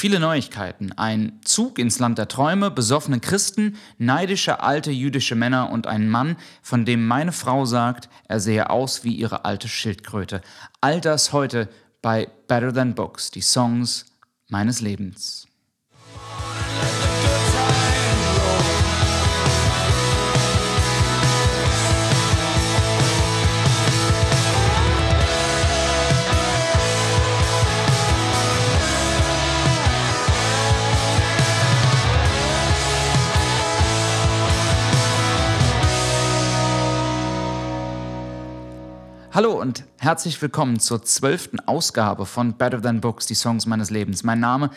Viele Neuigkeiten, ein Zug ins Land der Träume, besoffene Christen, neidische alte jüdische Männer und ein Mann, von dem meine Frau sagt, er sehe aus wie ihre alte Schildkröte. All das heute bei Better Than Books, die Songs meines Lebens. Hallo und herzlich willkommen zur zwölften Ausgabe von Better Than Books, die Songs meines Lebens. Mein Name,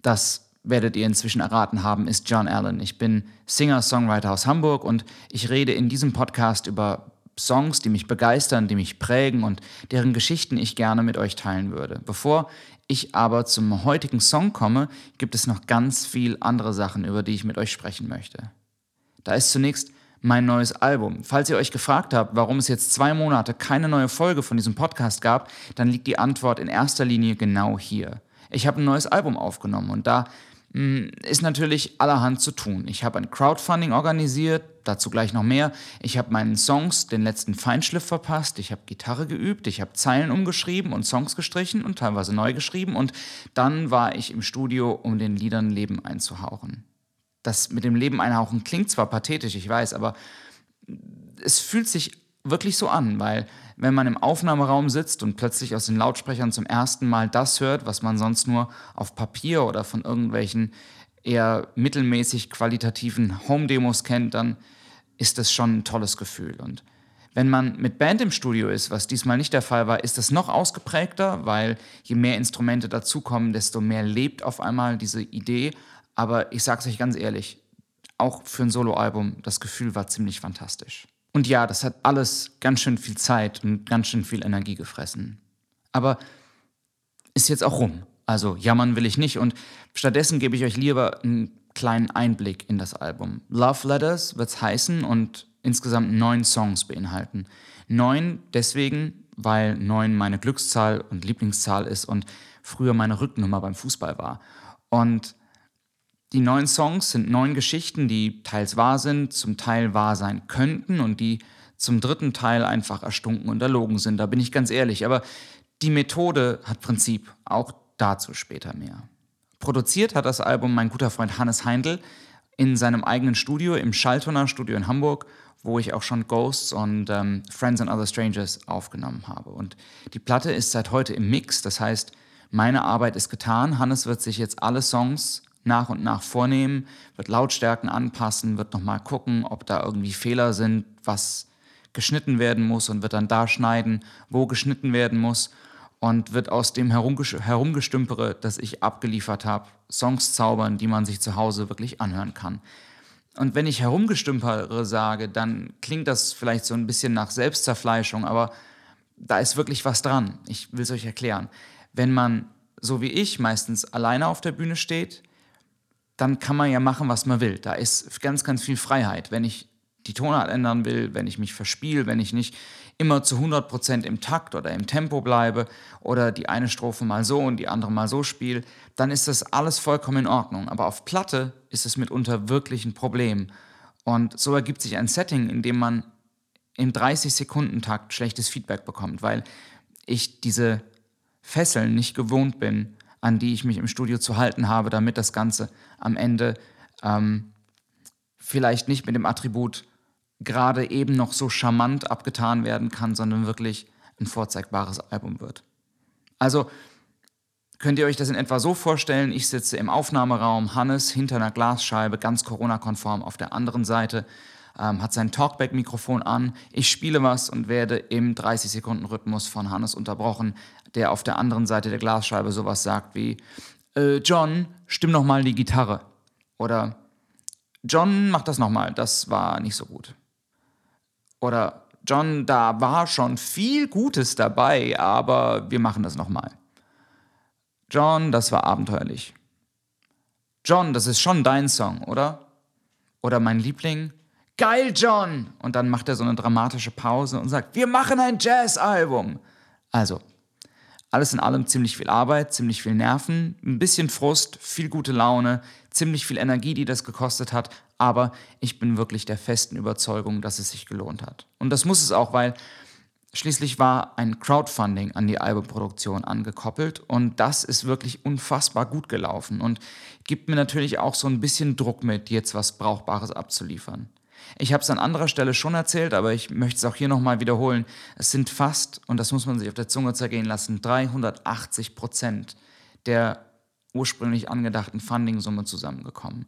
das werdet ihr inzwischen erraten haben, ist John Allen. Ich bin Singer-Songwriter aus Hamburg und ich rede in diesem Podcast über Songs, die mich begeistern, die mich prägen und deren Geschichten ich gerne mit euch teilen würde. Bevor ich aber zum heutigen Song komme, gibt es noch ganz viel andere Sachen, über die ich mit euch sprechen möchte. Da ist zunächst mein neues Album. Falls ihr euch gefragt habt, warum es jetzt zwei Monate keine neue Folge von diesem Podcast gab, dann liegt die Antwort in erster Linie genau hier. Ich habe ein neues Album aufgenommen und da mh, hm, ist natürlich allerhand zu tun. Ich habe ein Crowdfunding organisiert, dazu gleich noch mehr. Ich habe meinen Songs den letzten Feinschliff verpasst. Ich habe Gitarre geübt, ich habe Zeilen umgeschrieben und Songs gestrichen und teilweise neu geschrieben und dann war ich im Studio, um den Liedern Leben einzuhauchen das mit dem Leben einhauchen klingt zwar pathetisch, ich weiß, aber es fühlt sich wirklich so an, weil wenn man im Aufnahmeraum sitzt und plötzlich aus den Lautsprechern zum ersten Mal das hört, was man sonst nur auf Papier oder von irgendwelchen eher mittelmäßig qualitativen Home-Demos kennt, dann ist das schon ein tolles Gefühl. Und wenn man mit Band im Studio ist, was diesmal nicht der Fall war, ist das noch ausgeprägter, weil je mehr Instrumente dazukommen, desto mehr lebt auf einmal diese Idee aber ich sag's euch ganz ehrlich, auch für ein Soloalbum, das Gefühl war ziemlich fantastisch. Und ja, das hat alles ganz schön viel Zeit und ganz schön viel Energie gefressen. Aber ist jetzt auch rum. Also jammern will ich nicht und stattdessen gebe ich euch lieber einen kleinen Einblick in das Album. Love Letters wird's heißen und insgesamt neun Songs beinhalten. Neun deswegen, weil neun meine Glückszahl und Lieblingszahl ist und früher meine Rücknummer beim Fußball war. Und die neuen Songs sind neun Geschichten, die teils wahr sind, zum Teil wahr sein könnten und die zum dritten Teil einfach erstunken und erlogen sind. Da bin ich ganz ehrlich. Aber die Methode hat Prinzip. Auch dazu später mehr. Produziert hat das Album mein guter Freund Hannes Heindl in seinem eigenen Studio, im Schalltoner Studio in Hamburg, wo ich auch schon Ghosts und ähm, Friends and Other Strangers aufgenommen habe. Und die Platte ist seit heute im Mix. Das heißt, meine Arbeit ist getan. Hannes wird sich jetzt alle Songs nach und nach vornehmen, wird Lautstärken anpassen, wird nochmal gucken, ob da irgendwie Fehler sind, was geschnitten werden muss und wird dann da schneiden, wo geschnitten werden muss und wird aus dem Herumgestümpere, das ich abgeliefert habe, Songs zaubern, die man sich zu Hause wirklich anhören kann. Und wenn ich herumgestümpere sage, dann klingt das vielleicht so ein bisschen nach Selbstzerfleischung, aber da ist wirklich was dran. Ich will es euch erklären. Wenn man, so wie ich, meistens alleine auf der Bühne steht, dann kann man ja machen, was man will. Da ist ganz, ganz viel Freiheit. Wenn ich die Tonart ändern will, wenn ich mich verspiele, wenn ich nicht immer zu 100% im Takt oder im Tempo bleibe oder die eine Strophe mal so und die andere mal so spiele, dann ist das alles vollkommen in Ordnung. Aber auf Platte ist es mitunter wirklich ein Problem. Und so ergibt sich ein Setting, in dem man im 30-Sekunden-Takt schlechtes Feedback bekommt, weil ich diese Fesseln nicht gewohnt bin, an die ich mich im Studio zu halten habe, damit das Ganze am Ende ähm, vielleicht nicht mit dem Attribut gerade eben noch so charmant abgetan werden kann, sondern wirklich ein vorzeigbares Album wird. Also könnt ihr euch das in etwa so vorstellen, ich sitze im Aufnahmeraum, Hannes hinter einer Glasscheibe, ganz Corona-konform auf der anderen Seite, ähm, hat sein Talkback-Mikrofon an, ich spiele was und werde im 30-Sekunden-Rhythmus von Hannes unterbrochen, der auf der anderen Seite der Glasscheibe sowas sagt wie, äh, John, stimm noch mal die Gitarre. Oder John, mach das noch mal, das war nicht so gut. Oder John, da war schon viel Gutes dabei, aber wir machen das noch mal. John, das war abenteuerlich. John, das ist schon dein Song, oder? Oder mein Liebling, geil, John! Und dann macht er so eine dramatische Pause und sagt, wir machen ein Jazz-Album. Also, Alles in allem ziemlich viel Arbeit, ziemlich viel Nerven, ein bisschen Frust, viel gute Laune, ziemlich viel Energie, die das gekostet hat, aber ich bin wirklich der festen Überzeugung, dass es sich gelohnt hat. Und das muss es auch, weil schließlich war ein Crowdfunding an die Albumproduktion angekoppelt und das ist wirklich unfassbar gut gelaufen und gibt mir natürlich auch so ein bisschen Druck mit, jetzt was Brauchbares abzuliefern. Ich habe es an anderer Stelle schon erzählt, aber ich möchte es auch hier nochmal wiederholen. Es sind fast, und das muss man sich auf der Zunge zergehen lassen, 380 Prozent der ursprünglich angedachten Funding-Summe zusammengekommen.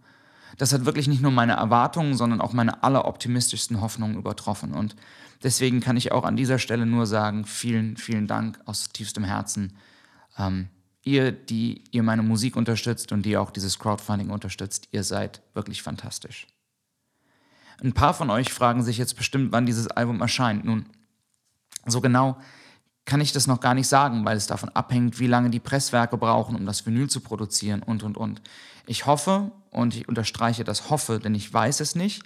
Das hat wirklich nicht nur meine Erwartungen, sondern auch meine alleroptimistischsten Hoffnungen übertroffen. Und deswegen kann ich auch an dieser Stelle nur sagen, vielen, vielen Dank aus tiefstem Herzen. Ähm, ihr, die ihr meine Musik unterstützt und die auch dieses Crowdfunding unterstützt, ihr seid wirklich fantastisch. Ein paar von euch fragen sich jetzt bestimmt, wann dieses Album erscheint. Nun, so genau kann ich das noch gar nicht sagen, weil es davon abhängt, wie lange die Presswerke brauchen, um das Vinyl zu produzieren und, und, und. Ich hoffe, und ich unterstreiche das hoffe, denn ich weiß es nicht,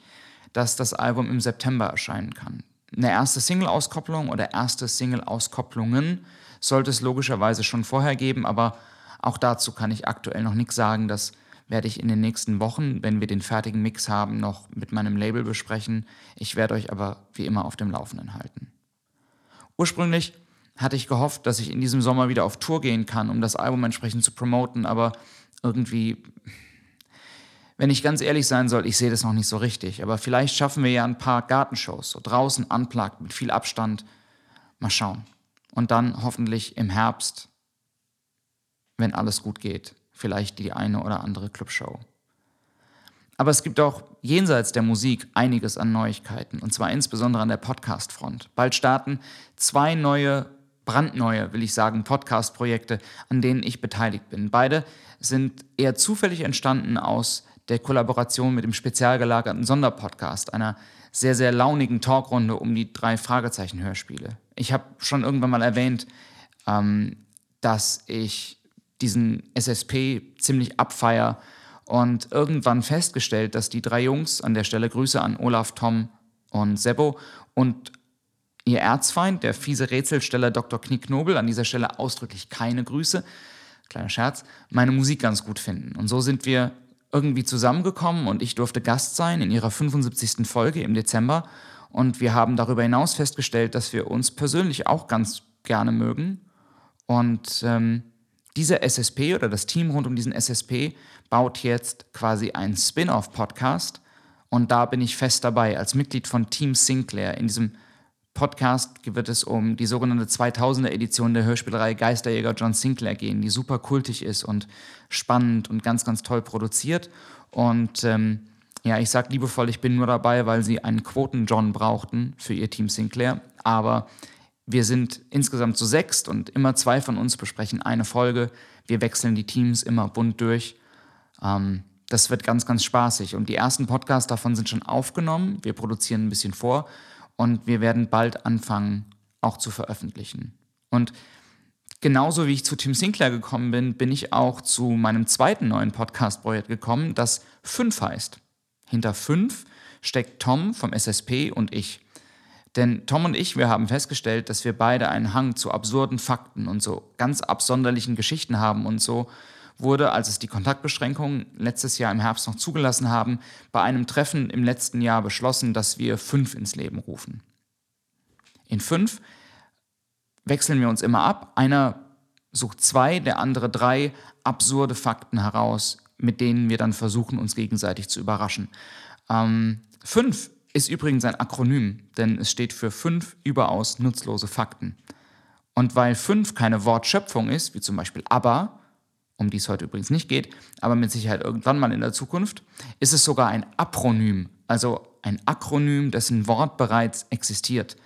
dass das Album im September erscheinen kann. Eine erste Single-Auskopplung oder erste Single-Auskopplungen sollte es logischerweise schon vorher geben, aber auch dazu kann ich aktuell noch nichts sagen. Das werde ich in den nächsten Wochen, wenn wir den fertigen Mix haben, noch mit meinem Label besprechen. Ich werde euch aber wie immer auf dem Laufenden halten. Ursprünglich hatte ich gehofft, dass ich in diesem Sommer wieder auf Tour gehen kann, um das Album entsprechend zu promoten, aber irgendwie, wenn ich ganz ehrlich sein soll, ich sehe das noch nicht so richtig. Aber vielleicht schaffen wir ja ein paar Gartenshows, so draußen unplugged, mit viel Abstand. Mal schauen. Und dann hoffentlich im Herbst, wenn alles gut geht, vielleicht die eine oder andere Clubshow. Aber es gibt auch jenseits der Musik einiges an Neuigkeiten, und zwar insbesondere an der Podcast-Front. Bald starten zwei neue, brandneue, will ich sagen, Podcast-Projekte, an denen ich beteiligt bin. Beide sind eher zufällig entstanden aus der Kollaboration mit dem spezial gelagerten Sonderpodcast, einer sehr, sehr launigen Talkrunde um die drei Fragezeichen-Hörspiele. Ich habe schon irgendwann mal erwähnt, ähm, dass ich diesen SSP ziemlich abfeier und irgendwann festgestellt, dass die drei Jungs, an der Stelle Grüße an Olaf, Tom und Sebo und ihr Erzfeind, der fiese Rätselsteller Dr. Knicknobel, an dieser Stelle ausdrücklich keine Grüße, kleiner Scherz, meine Musik ganz gut finden. Und so sind wir irgendwie zusammengekommen und ich durfte Gast sein in ihrer 75. Folge im Dezember. Und wir haben darüber hinaus festgestellt, dass wir uns persönlich auch ganz gerne mögen. Und ähm, dieser SSP oder das Team rund um diesen SSP baut jetzt quasi einen Spin-off-Podcast und da bin ich fest dabei als Mitglied von Team Sinclair. In diesem Podcast wird es um die sogenannte 2000er Edition der Hörspielreihe Geisterjäger John Sinclair gehen, die super kultig ist und spannend und ganz, ganz toll produziert. Und ähm, ja, ich sage liebevoll, ich bin nur dabei, weil sie einen Quoten-John brauchten für ihr Team Sinclair. Aber wir sind insgesamt zu sechst und immer zwei von uns besprechen eine Folge. Wir wechseln die Teams immer bunt durch. Ähm, das wird ganz, ganz spaßig. Und die ersten Podcasts davon sind schon aufgenommen. Wir produzieren ein bisschen vor und wir werden bald anfangen, auch zu veröffentlichen. Und genauso wie ich zu Tim Sinclair gekommen bin, bin ich auch zu meinem zweiten neuen Podcast-Projekt gekommen, das 5 heißt. Hinter 5 steckt Tom vom SSP und ich. Denn Tom und ich, wir haben festgestellt, dass wir beide einen Hang zu absurden Fakten und so ganz absonderlichen Geschichten haben und so wurde, als es die Kontaktbeschränkungen letztes Jahr im Herbst noch zugelassen haben, bei einem Treffen im letzten Jahr beschlossen, dass wir fünf ins Leben rufen. In fünf wechseln wir uns immer ab. Einer sucht zwei, der andere drei absurde Fakten heraus, mit denen wir dann versuchen, uns gegenseitig zu überraschen. Ähm, fünf ist übrigens ein Akronym, denn es steht für fünf überaus nutzlose Fakten. Und weil fünf keine Wortschöpfung ist, wie zum Beispiel aber, um die es heute übrigens nicht geht, aber mit Sicherheit irgendwann mal in der Zukunft, ist es sogar ein Apronym, also ein Akronym, dessen Wort bereits existiert.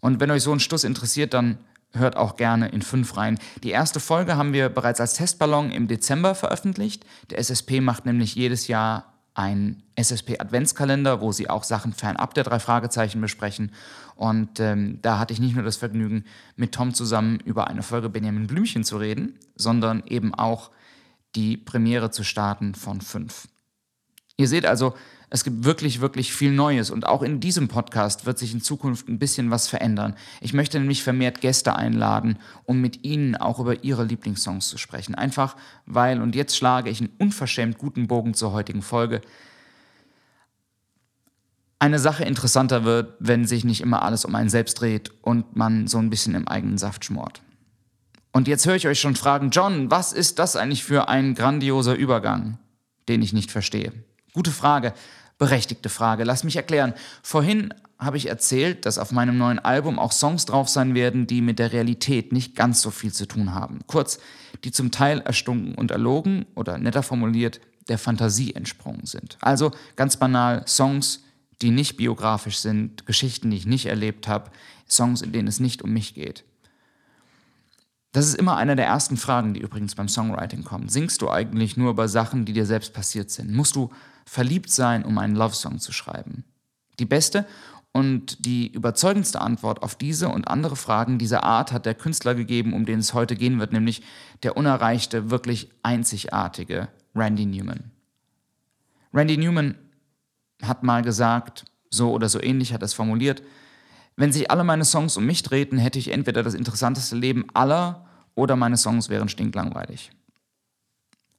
Und wenn euch so ein Stuss interessiert, dann hört auch gerne in fünf rein. Die erste Folge haben wir bereits als Testballon im Dezember veröffentlicht. Der SSP macht nämlich jedes Jahr ein SSP-Adventskalender, wo sie auch Sachen fernab der drei Fragezeichen besprechen. Und ähm, da hatte ich nicht nur das Vergnügen, mit Tom zusammen über eine Folge Benjamin Blümchen zu reden, sondern eben auch die Premiere zu starten von fünf. Ihr seht also, es gibt wirklich, wirklich viel Neues und auch in diesem Podcast wird sich in Zukunft ein bisschen was verändern. Ich möchte nämlich vermehrt Gäste einladen, um mit ihnen auch über ihre Lieblingssongs zu sprechen. Einfach weil, und jetzt schlage ich einen unverschämt guten Bogen zur heutigen Folge, eine Sache interessanter wird, wenn sich nicht immer alles um einen selbst dreht und man so ein bisschen im eigenen Saft schmort. Und jetzt höre ich euch schon fragen, John, was ist das eigentlich für ein grandioser Übergang, den ich nicht verstehe? Gute Frage berechtigte Frage. Lass mich erklären. Vorhin habe ich erzählt, dass auf meinem neuen Album auch Songs drauf sein werden, die mit der Realität nicht ganz so viel zu tun haben. Kurz, die zum Teil erstunken und erlogen oder netter formuliert der Fantasie entsprungen sind. Also ganz banal Songs, die nicht biografisch sind, Geschichten, die ich nicht erlebt habe, Songs, in denen es nicht um mich geht. Das ist immer eine der ersten Fragen, die übrigens beim Songwriting kommen. Singst du eigentlich nur über Sachen, die dir selbst passiert sind? Musst du verliebt sein, um einen Love-Song zu schreiben? Die beste und die überzeugendste Antwort auf diese und andere Fragen dieser Art hat der Künstler gegeben, um den es heute gehen wird, nämlich der unerreichte, wirklich einzigartige Randy Newman. Randy Newman hat mal gesagt, so oder so ähnlich hat er es formuliert, wenn sich alle meine Songs um mich drehten, hätte ich entweder das interessanteste Leben aller oder meine Songs wären stinklangweilig.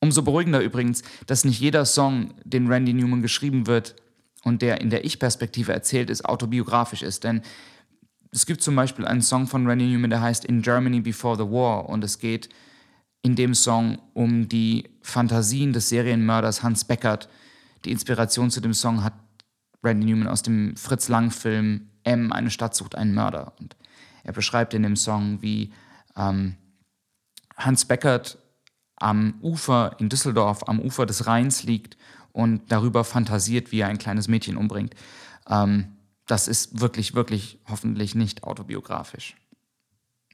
Umso beruhigender übrigens, dass nicht jeder Song, den Randy Newman geschrieben wird und der in der Ich-Perspektive erzählt ist, autobiografisch ist. Denn es gibt zum Beispiel einen Song von Randy Newman, der heißt In Germany Before the War und es geht in dem Song um die Fantasien des Serienmörders Hans Beckert. Die Inspiration zu dem Song hat Randy Newman aus dem Fritz Lang-Film M, eine Stadt sucht einen Mörder. Und er beschreibt in dem Song, wie ähm, Hans Beckert am Ufer in Düsseldorf, am Ufer des Rheins liegt und darüber fantasiert, wie er ein kleines Mädchen umbringt. Ähm, das ist wirklich, wirklich hoffentlich nicht autobiografisch.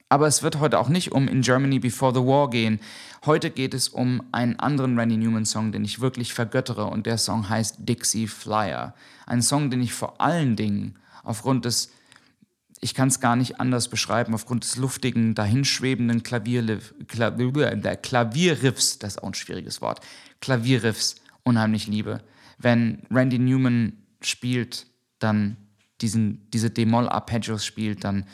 Aber es wird heute auch nicht um In Germany Before the War gehen. Heute geht es um einen anderen Randy Newman-Song, den ich wirklich vergöttere. Und der Song heißt Dixie Flyer. Ein Song, den ich vor allen Dingen aufgrund des ich kann es gar nicht anders beschreiben, aufgrund des luftigen, dahinschwebenden Klavierriff, Klavierriffs, das ist auch ein schwieriges Wort, Klavierriffs unheimlich liebe. Wenn Randy Newman spielt, dann diesen, diese D-Moll-Arpeggios spielt, dann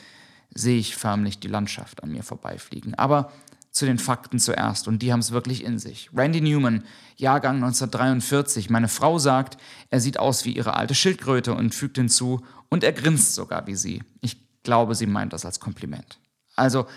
sehe ich förmlich die Landschaft an mir vorbeifliegen. Aber zu den Fakten zuerst und die haben es wirklich in sich. Randy Newman, Jahrgang 1943. Meine Frau sagt, er sieht aus wie ihre alte Schildkröte und fügt hinzu, und er grinst sogar wie sie. Ich glaube, sie meint das als Kompliment. Also,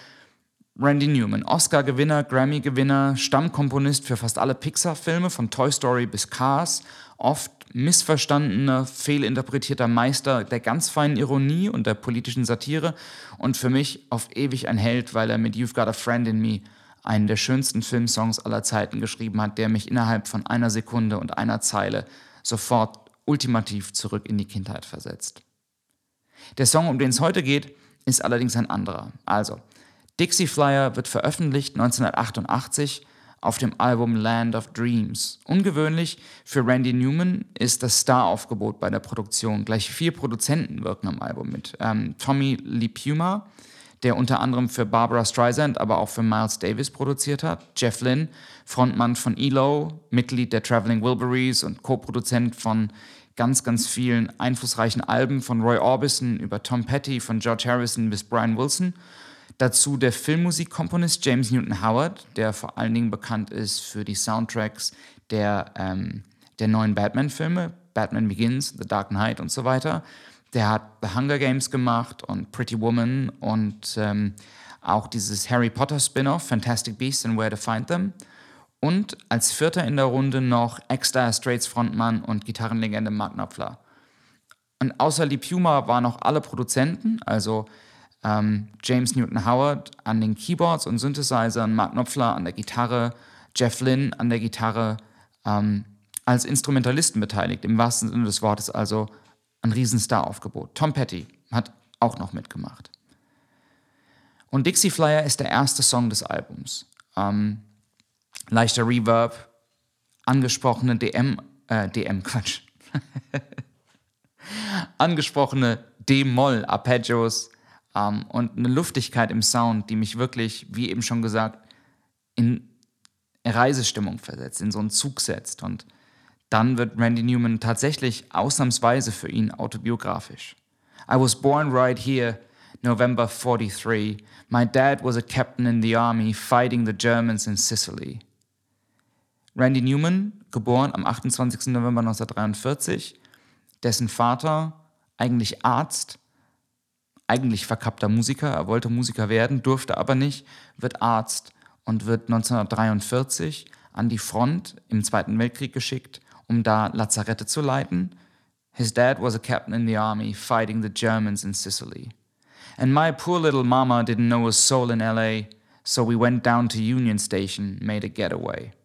Randy Newman, Oscar-Gewinner, Grammy-Gewinner, Stammkomponist für fast alle Pixar-Filme, von Toy Story bis Cars, oft missverstandener, fehlinterpretierter Meister der ganz feinen Ironie und der politischen Satire und für mich auf ewig ein Held, weil er mit You've Got a Friend in Me einen der schönsten Filmsongs aller Zeiten geschrieben hat, der mich innerhalb von einer Sekunde und einer Zeile sofort ultimativ zurück in die Kindheit versetzt. Der Song, um den es heute geht, ist allerdings ein anderer. Also, Dixie Flyer wird veröffentlicht 1988 auf dem Album Land of Dreams. Ungewöhnlich für Randy Newman ist das Star-Aufgebot bei der Produktion. Gleich vier Produzenten wirken am Album mit. Ähm, Tommy Lee Puma, der unter anderem für Barbara Streisand, aber auch für Miles Davis produziert hat. Jeff Lynne, Frontmann von ELO, Mitglied der Traveling Wilburys und Co-Produzent von ganz, ganz vielen einflussreichen Alben von Roy Orbison über Tom Petty, von George Harrison bis Brian Wilson. Dazu der Filmmusikkomponist James Newton Howard, der vor allen Dingen bekannt ist für die Soundtracks der, ähm, der neuen Batman-Filme, Batman Begins, The Dark Knight und so weiter. Der hat The Hunger Games gemacht und Pretty Woman und ähm, auch dieses Harry Potter Spin-off, Fantastic Beasts and Where to Find Them. Und als Vierter in der Runde noch Extra Straits Frontmann und Gitarrenlegende Mark Knopfler. Und außer Lee Puma waren noch alle Produzenten, also ähm, James Newton Howard an den Keyboards und Synthesizern, Mark Knopfler an der Gitarre, Jeff Lynne an der Gitarre, ähm, als Instrumentalisten beteiligt, im wahrsten Sinne des Wortes, also ein Riesenstar-Aufgebot. Tom Petty hat auch noch mitgemacht. Und Dixie Flyer ist der erste Song des Albums. Ähm, leichter Reverb, angesprochene DM, äh, DM, Quatsch. angesprochene D-Moll-Arpeggios ähm, und eine Luftigkeit im Sound, die mich wirklich, wie eben schon gesagt, in Reisestimmung versetzt, in so einen Zug setzt. Und Dann wird Randy Newman tatsächlich ausnahmsweise für ihn autobiografisch. I was born right here, November 43. My dad was a captain in the army fighting the Germans in Sicily. Randy Newman, geboren am 28. November 1943, dessen Vater eigentlich Arzt, eigentlich verkappter Musiker, er wollte Musiker werden, durfte aber nicht, wird Arzt und wird 1943 an die Front im Zweiten Weltkrieg geschickt, um da Lazarette zu leiten. His dad was a captain in the army fighting the Germans in Sicily. And my poor little mama didn't know a soul in LA, so we went down to Union Station, made a getaway.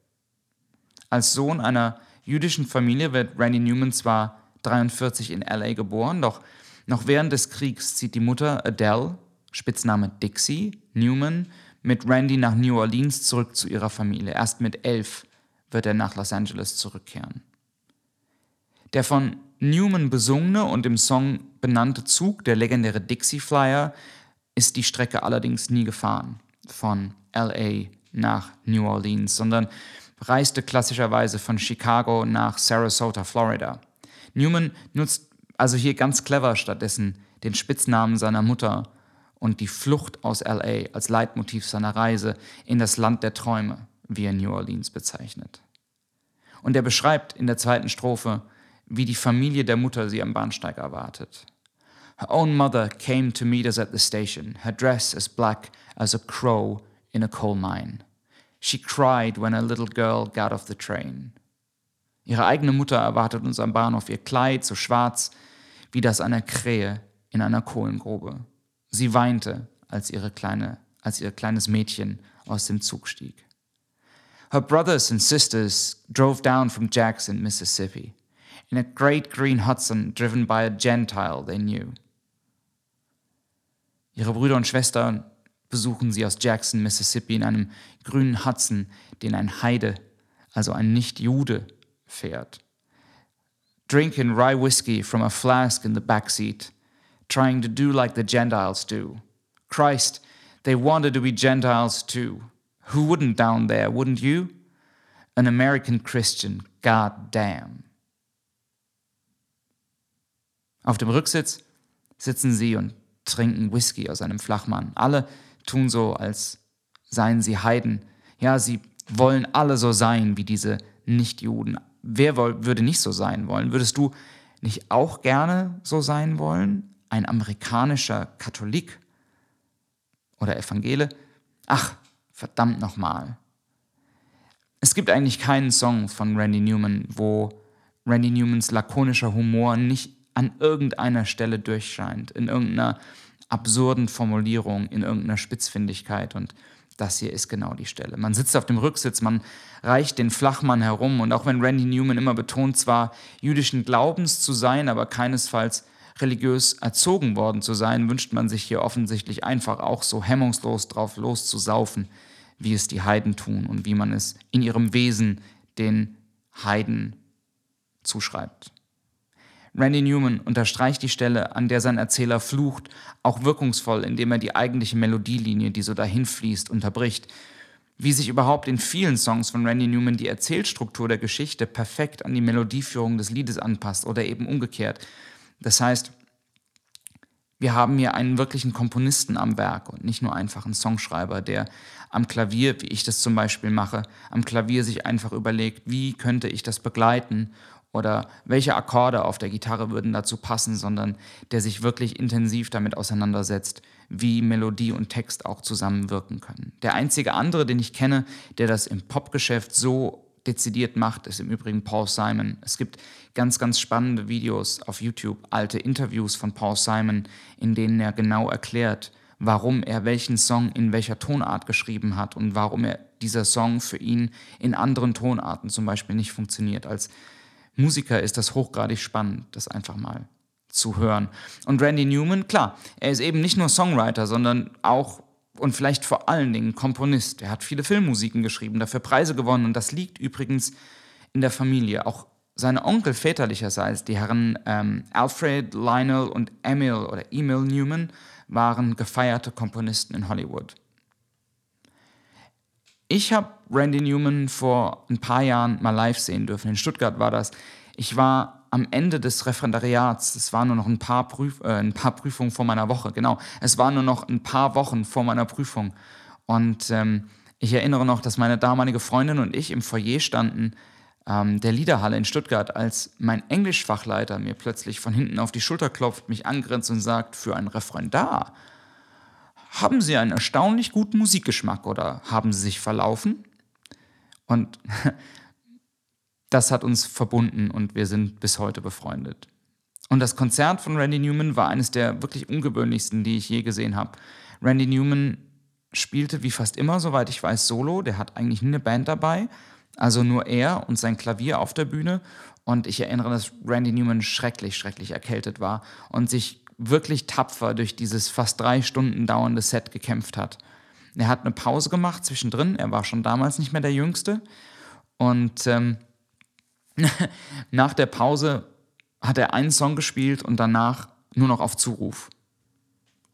Als Sohn einer jüdischen Familie wird Randy Newman zwar 43 in LA geboren, doch noch während des Kriegs zieht die Mutter Adele, Spitzname Dixie, Newman, mit Randy nach New Orleans zurück zu ihrer Familie. Erst mit elf wird er nach Los Angeles zurückkehren. Der von Newman besungene und im Song benannte Zug, der legendäre Dixie Flyer, ist die Strecke allerdings nie gefahren von LA nach New Orleans, sondern reiste klassischerweise von Chicago nach Sarasota, Florida. Newman nutzt also hier ganz clever stattdessen den Spitznamen seiner Mutter und die Flucht aus LA als Leitmotiv seiner Reise in das Land der Träume, wie er New Orleans bezeichnet. Und er beschreibt in der zweiten Strophe, wie die Familie der Mutter sie am Bahnsteig erwartet. Her own mother came to meet us at the station, her dress as black as a crow in a coal mine. She cried when a little girl got off the train. Ihre eigene Mutter erwartet uns am Bahnhof, ihr Kleid so schwarz wie das einer Krähe in einer Kohlengrube. Sie weinte, als, ihre kleine, als ihr kleines Mädchen aus dem Zug stieg. Her brothers and sisters drove down from Jackson, Mississippi, in a great green Hudson driven by a Gentile they knew. Ihre Brüder und Schwestern besuchen sie aus Jackson, Mississippi, in einem grünen Hudson, den ein Heide, also ein Nicht-Jude, fährt. Drinking rye whiskey from a flask in the back seat trying to do like the Gentiles do. Christ, they wanted to be Gentiles too. Who wouldn't down there, wouldn't you? An American Christian, god damn. Auf dem Rücksitz sitzen sie und trinken Whisky aus einem Flachmann. Alle tun so, als seien sie Heiden. Ja, sie wollen alle so sein wie diese Nichtjuden. Wer würde nicht so sein wollen? Würdest du nicht auch gerne so sein wollen? ein amerikanischer Katholik oder Evangele. Ach, verdammt nochmal. Es gibt eigentlich keinen Song von Randy Newman, wo Randy Newmans lakonischer Humor nicht an irgendeiner Stelle durchscheint, in irgendeiner absurden Formulierung, in irgendeiner Spitzfindigkeit. Und das hier ist genau die Stelle. Man sitzt auf dem Rücksitz, man reicht den Flachmann herum und auch wenn Randy Newman immer betont, zwar jüdischen Glaubens zu sein, aber keinesfalls religiös erzogen worden zu sein, wünscht man sich hier offensichtlich einfach auch so hemmungslos drauf loszusaufen, wie es die Heiden tun und wie man es in ihrem Wesen den Heiden zuschreibt. Randy Newman unterstreicht die Stelle, an der sein Erzähler flucht, auch wirkungsvoll, indem er die eigentliche Melodielinie, die so dahin fließt, unterbricht. Wie sich überhaupt in vielen Songs von Randy Newman die Erzählstruktur der Geschichte perfekt an die Melodieführung des Liedes anpasst oder eben umgekehrt. Das heißt, wir haben hier einen wirklichen Komponisten am Werk und nicht nur einfach einen Songschreiber, der am Klavier, wie ich das zum Beispiel mache, am Klavier sich einfach überlegt, wie könnte ich das begleiten oder welche Akkorde auf der Gitarre würden dazu passen, sondern der sich wirklich intensiv damit auseinandersetzt, wie Melodie und Text auch zusammenwirken können. Der einzige andere, den ich kenne, der das im Popgeschäft so dezidiert macht, ist im Übrigen Paul Simon. Es gibt ganz, ganz spannende Videos auf YouTube, alte Interviews von Paul Simon, in denen er genau erklärt, warum er welchen Song in welcher Tonart geschrieben hat und warum er dieser Song für ihn in anderen Tonarten zum Beispiel nicht funktioniert. Als Musiker ist das hochgradig spannend, das einfach mal zu hören. Und Randy Newman, klar, er ist eben nicht nur Songwriter, sondern auch und vielleicht vor allen Dingen Komponist. Er hat viele Filmmusiken geschrieben, dafür Preise gewonnen und das liegt übrigens in der Familie. Auch seine Onkel väterlicherseits, die Herren ähm, Alfred, Lionel und Emil oder Emil Newman, waren gefeierte Komponisten in Hollywood. Ich habe Randy Newman vor ein paar Jahren mal live sehen dürfen. In Stuttgart war das. Ich war am Ende des Referendariats, es waren nur noch ein paar, Prüf äh, ein paar Prüfungen vor meiner Woche, genau. Es waren nur noch ein paar Wochen vor meiner Prüfung. Und ähm, ich erinnere noch, dass meine damalige Freundin und ich im Foyer standen ähm, der Liederhalle in Stuttgart, als mein Englischfachleiter mir plötzlich von hinten auf die Schulter klopft, mich angrenzt und sagt, für ein Referendar haben Sie einen erstaunlich guten Musikgeschmack oder haben Sie sich verlaufen? Und das hat uns verbunden und wir sind bis heute befreundet. Und das Konzert von Randy Newman war eines der wirklich ungewöhnlichsten, die ich je gesehen habe. Randy Newman spielte wie fast immer, soweit ich weiß, solo. Der hat eigentlich nie eine Band dabei. Also nur er und sein Klavier auf der Bühne. Und ich erinnere, dass Randy Newman schrecklich, schrecklich erkältet war und sich wirklich tapfer durch dieses fast drei Stunden dauernde Set gekämpft hat. Er hat eine Pause gemacht zwischendrin, er war schon damals nicht mehr der Jüngste. Und ähm, nach der Pause hat er einen Song gespielt und danach nur noch auf Zuruf.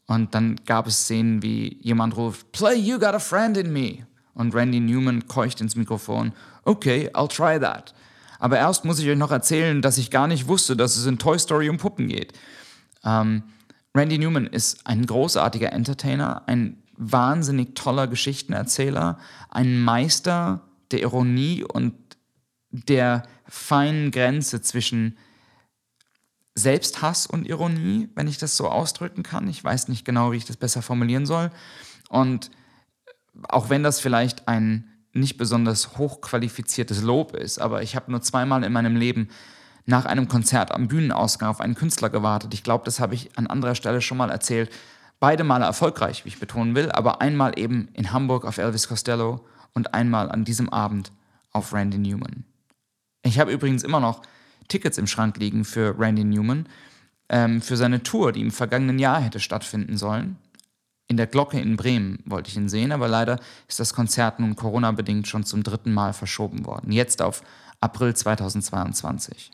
Und dann gab es Szenen, wie jemand ruft, Play You Got a Friend in Me. Und Randy Newman keucht ins Mikrofon, Okay, I'll try that. Aber erst muss ich euch noch erzählen, dass ich gar nicht wusste, dass es in Toy Story um Puppen geht. Ähm, Randy Newman ist ein großartiger Entertainer, ein wahnsinnig toller Geschichtenerzähler, ein Meister der Ironie und der feinen Grenze zwischen Selbsthass und Ironie, wenn ich das so ausdrücken kann. Ich weiß nicht genau, wie ich das besser formulieren soll. Und auch wenn das vielleicht ein nicht besonders hochqualifiziertes Lob ist, aber ich habe nur zweimal in meinem Leben nach einem Konzert am Bühnenausgang auf einen Künstler gewartet. Ich glaube, das habe ich an anderer Stelle schon mal erzählt. Beide Male erfolgreich, wie ich betonen will, aber einmal eben in Hamburg auf Elvis Costello und einmal an diesem Abend auf Randy Newman. Ich habe übrigens immer noch Tickets im Schrank liegen für Randy Newman, ähm, für seine Tour, die im vergangenen Jahr hätte stattfinden sollen. In der Glocke in Bremen wollte ich ihn sehen, aber leider ist das Konzert nun Corona-bedingt schon zum dritten Mal verschoben worden. Jetzt auf April 2022.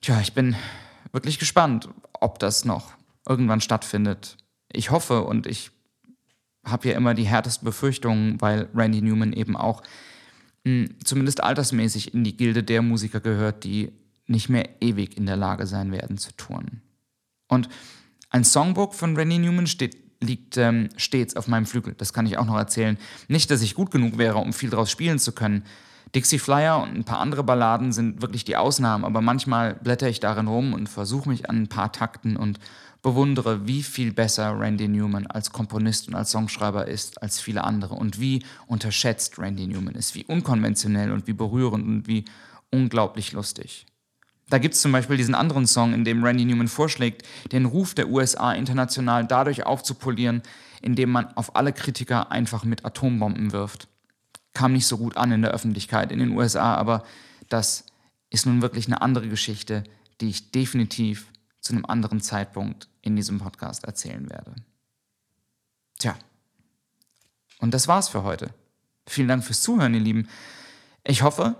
Tja, ich bin wirklich gespannt, ob das noch irgendwann stattfindet. Ich hoffe und ich habe ja immer die härtesten Befürchtungen, weil Randy Newman eben auch mh, hm, zumindest altersmäßig in die Gilde der Musiker gehört, die nicht mehr ewig in der Lage sein werden zu touren. Und ein Songbook von Randy Newman steht, liegt ähm, stets auf meinem Flügel. Das kann ich auch noch erzählen. Nicht, dass ich gut genug wäre, um viel draus spielen zu können. Dixie Flyer und ein paar andere Balladen sind wirklich die Ausnahmen, aber manchmal blätter ich darin rum und versuche mich an ein paar Takten und bewundere, wie viel besser Randy Newman als Komponist und als Songschreiber ist als viele andere und wie unterschätzt Randy Newman ist, wie unkonventionell und wie berührend und wie unglaublich lustig. Da gibt es zum Beispiel diesen anderen Song, in dem Randy Newman vorschlägt, den Ruf der USA international dadurch aufzupolieren, indem man auf alle Kritiker einfach mit Atombomben wirft kam nicht so gut an in der Öffentlichkeit in den USA, aber das ist nun wirklich eine andere Geschichte, die ich definitiv zu einem anderen Zeitpunkt in diesem Podcast erzählen werde. Tja, und das war's für heute. Vielen Dank fürs Zuhören, ihr Lieben. Ich hoffe,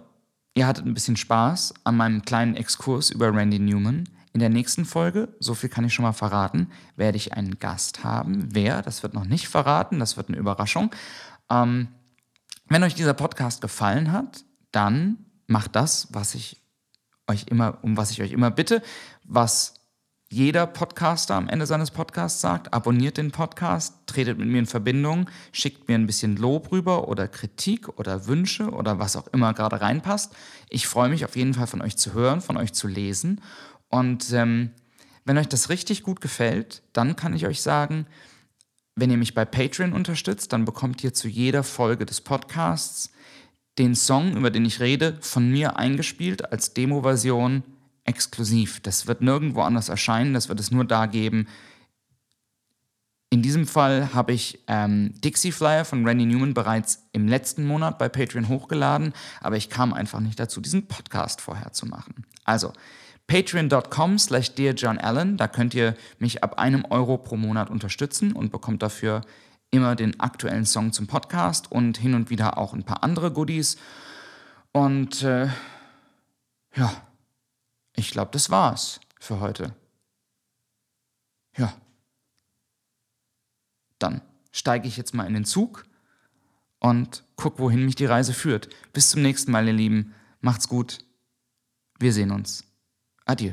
ihr hattet ein bisschen Spaß an meinem kleinen Exkurs über Randy Newman. In der nächsten Folge, so viel kann ich schon mal verraten, werde ich einen Gast haben. Wer? Das wird noch nicht verraten, das wird eine Überraschung. Ähm, wenn euch dieser Podcast gefallen hat, dann macht das, was ich euch immer, um was ich euch immer bitte, was jeder Podcaster am Ende seines Podcasts sagt, abonniert den Podcast, tretet mit mir in Verbindung, schickt mir ein bisschen Lob rüber oder Kritik oder Wünsche oder was auch immer gerade reinpasst. Ich freue mich auf jeden Fall von euch zu hören, von euch zu lesen. Und ähm, wenn euch das richtig gut gefällt, dann kann ich euch sagen, wenn ihr mich bei Patreon unterstützt, dann bekommt ihr zu jeder Folge des Podcasts den Song, über den ich rede, von mir eingespielt als Demo-Version exklusiv. Das wird nirgendwo anders erscheinen, das wird es nur da geben. In diesem Fall habe ich ähm, Dixie Flyer von Randy Newman bereits im letzten Monat bei Patreon hochgeladen, aber ich kam einfach nicht dazu, diesen Podcast vorher zu machen. Also, patreon.com slash dearjohnallen. Da könnt ihr mich ab einem Euro pro Monat unterstützen und bekommt dafür immer den aktuellen Song zum Podcast und hin und wieder auch ein paar andere Goodies. Und äh, ja, ich glaube, das war's für heute. Ja. Dann steige ich jetzt mal in den Zug und guck, wohin mich die Reise führt. Bis zum nächsten Mal, ihr Lieben. Macht's gut. Wir sehen uns. Adieu.